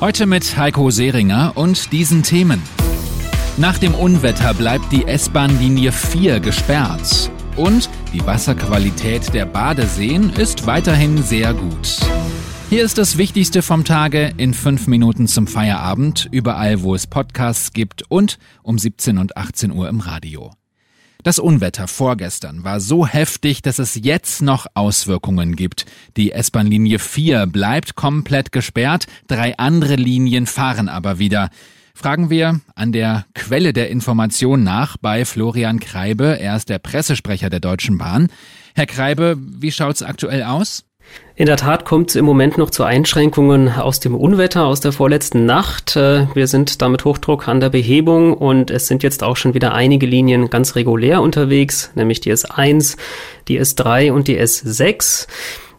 Heute mit Heiko Seringer und diesen Themen. Nach dem Unwetter bleibt die S-Bahn-Linie 4 gesperrt. Und die Wasserqualität der Badeseen ist weiterhin sehr gut. Hier ist das Wichtigste vom Tage in fünf Minuten zum Feierabend, überall wo es Podcasts gibt und um 17 und 18 Uhr im Radio. Das Unwetter vorgestern war so heftig, dass es jetzt noch Auswirkungen gibt. Die S-Bahn-Linie 4 bleibt komplett gesperrt, drei andere Linien fahren aber wieder. Fragen wir an der Quelle der Information nach bei Florian Kreibe. Er ist der Pressesprecher der Deutschen Bahn. Herr Kreibe, wie schaut's aktuell aus? In der Tat kommt es im Moment noch zu Einschränkungen aus dem Unwetter aus der vorletzten Nacht. Äh, wir sind da mit Hochdruck an der Behebung und es sind jetzt auch schon wieder einige Linien ganz regulär unterwegs, nämlich die S1, die S3 und die S6.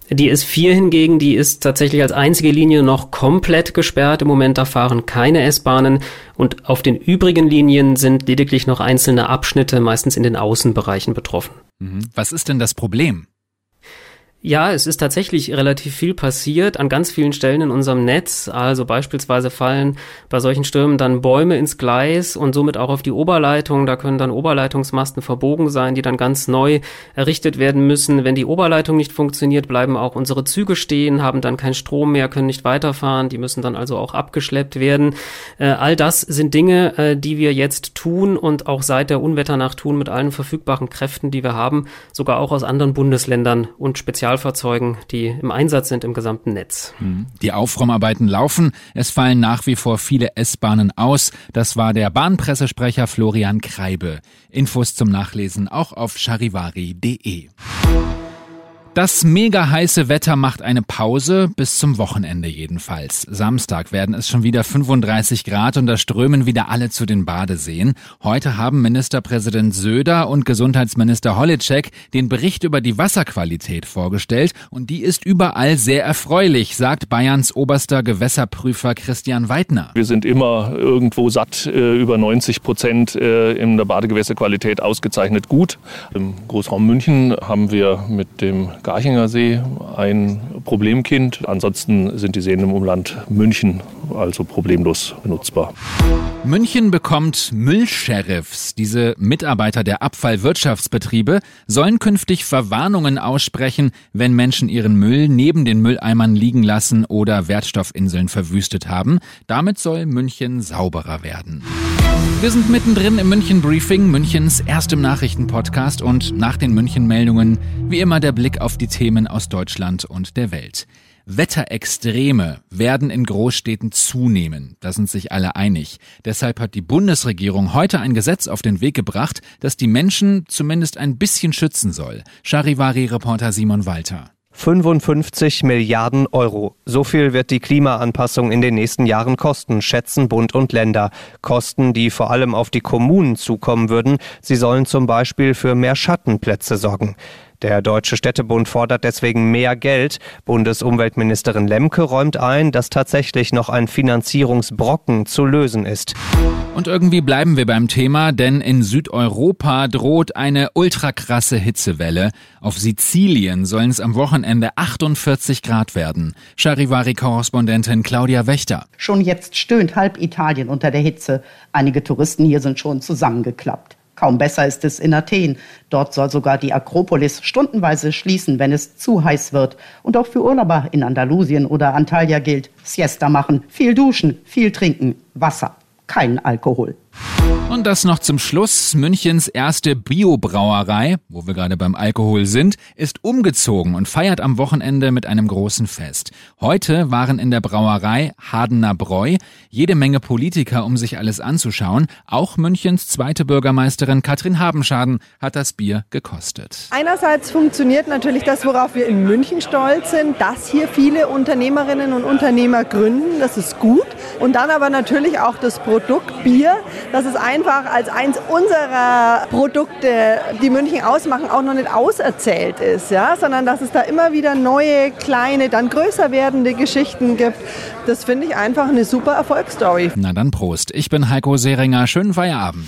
Die S4 hingegen, die ist tatsächlich als einzige Linie noch komplett gesperrt. Im Moment da fahren keine S-Bahnen und auf den übrigen Linien sind lediglich noch einzelne Abschnitte, meistens in den Außenbereichen betroffen. Mhm. Was ist denn das Problem? Ja, es ist tatsächlich relativ viel passiert an ganz vielen Stellen in unserem Netz. Also beispielsweise fallen bei solchen Stürmen dann Bäume ins Gleis und somit auch auf die Oberleitung. Da können dann Oberleitungsmasten verbogen sein, die dann ganz neu errichtet werden müssen. Wenn die Oberleitung nicht funktioniert, bleiben auch unsere Züge stehen, haben dann keinen Strom mehr, können nicht weiterfahren. Die müssen dann also auch abgeschleppt werden. Äh, all das sind Dinge, äh, die wir jetzt tun und auch seit der Unwetternacht tun mit allen verfügbaren Kräften, die wir haben, sogar auch aus anderen Bundesländern und speziell Spezialfahrzeugen, die im Einsatz sind im gesamten Netz. Hm. Die Aufräumarbeiten laufen. Es fallen nach wie vor viele S-Bahnen aus. Das war der Bahnpressesprecher Florian Kreibe. Infos zum Nachlesen auch auf charivari.de. Das mega heiße Wetter macht eine Pause, bis zum Wochenende jedenfalls. Samstag werden es schon wieder 35 Grad und da strömen wieder alle zu den Badeseen. Heute haben Ministerpräsident Söder und Gesundheitsminister Holitschek den Bericht über die Wasserqualität vorgestellt und die ist überall sehr erfreulich, sagt Bayerns oberster Gewässerprüfer Christian Weidner. Wir sind immer irgendwo satt, äh, über 90 Prozent äh, in der Badegewässerqualität ausgezeichnet gut. Im Großraum München haben wir mit dem Garchinger See ein Problemkind. Ansonsten sind die Seen im Umland München also problemlos benutzbar. München bekommt Müllsheriffs. Diese Mitarbeiter der Abfallwirtschaftsbetriebe sollen künftig Verwarnungen aussprechen, wenn Menschen ihren Müll neben den Mülleimern liegen lassen oder Wertstoffinseln verwüstet haben. Damit soll München sauberer werden. Wir sind mittendrin im München Briefing, Münchens erstem Nachrichtenpodcast und nach den München Meldungen wie immer der Blick auf die Themen aus Deutschland und der Welt. Wetterextreme werden in Großstädten zunehmen. Da sind sich alle einig. Deshalb hat die Bundesregierung heute ein Gesetz auf den Weg gebracht, das die Menschen zumindest ein bisschen schützen soll. Charivari-Reporter Simon Walter. 55 Milliarden Euro. So viel wird die Klimaanpassung in den nächsten Jahren kosten, schätzen Bund und Länder. Kosten, die vor allem auf die Kommunen zukommen würden. Sie sollen zum Beispiel für mehr Schattenplätze sorgen. Der Deutsche Städtebund fordert deswegen mehr Geld. Bundesumweltministerin Lemke räumt ein, dass tatsächlich noch ein Finanzierungsbrocken zu lösen ist. Und irgendwie bleiben wir beim Thema, denn in Südeuropa droht eine ultrakrasse Hitzewelle. Auf Sizilien sollen es am Wochenende 48 Grad werden. Charivari-Korrespondentin Claudia Wächter. Schon jetzt stöhnt halb Italien unter der Hitze. Einige Touristen hier sind schon zusammengeklappt. Kaum besser ist es in Athen. Dort soll sogar die Akropolis stundenweise schließen, wenn es zu heiß wird. Und auch für Urlauber in Andalusien oder Antalya gilt, Siesta machen, viel duschen, viel trinken, Wasser, kein Alkohol. Und das noch zum Schluss. Münchens erste Biobrauerei, wo wir gerade beim Alkohol sind, ist umgezogen und feiert am Wochenende mit einem großen Fest. Heute waren in der Brauerei Hardener Bräu jede Menge Politiker, um sich alles anzuschauen. Auch Münchens zweite Bürgermeisterin Katrin Habenschaden hat das Bier gekostet. Einerseits funktioniert natürlich das, worauf wir in München stolz sind, dass hier viele Unternehmerinnen und Unternehmer gründen. Das ist gut. Und dann aber natürlich auch das Produkt Bier. Das ist ein einfach als eins unserer Produkte, die München ausmachen, auch noch nicht auserzählt ist, ja, sondern dass es da immer wieder neue, kleine, dann größer werdende Geschichten gibt. Das finde ich einfach eine super Erfolgsstory. Na dann Prost. Ich bin Heiko Seringer. Schönen Feierabend.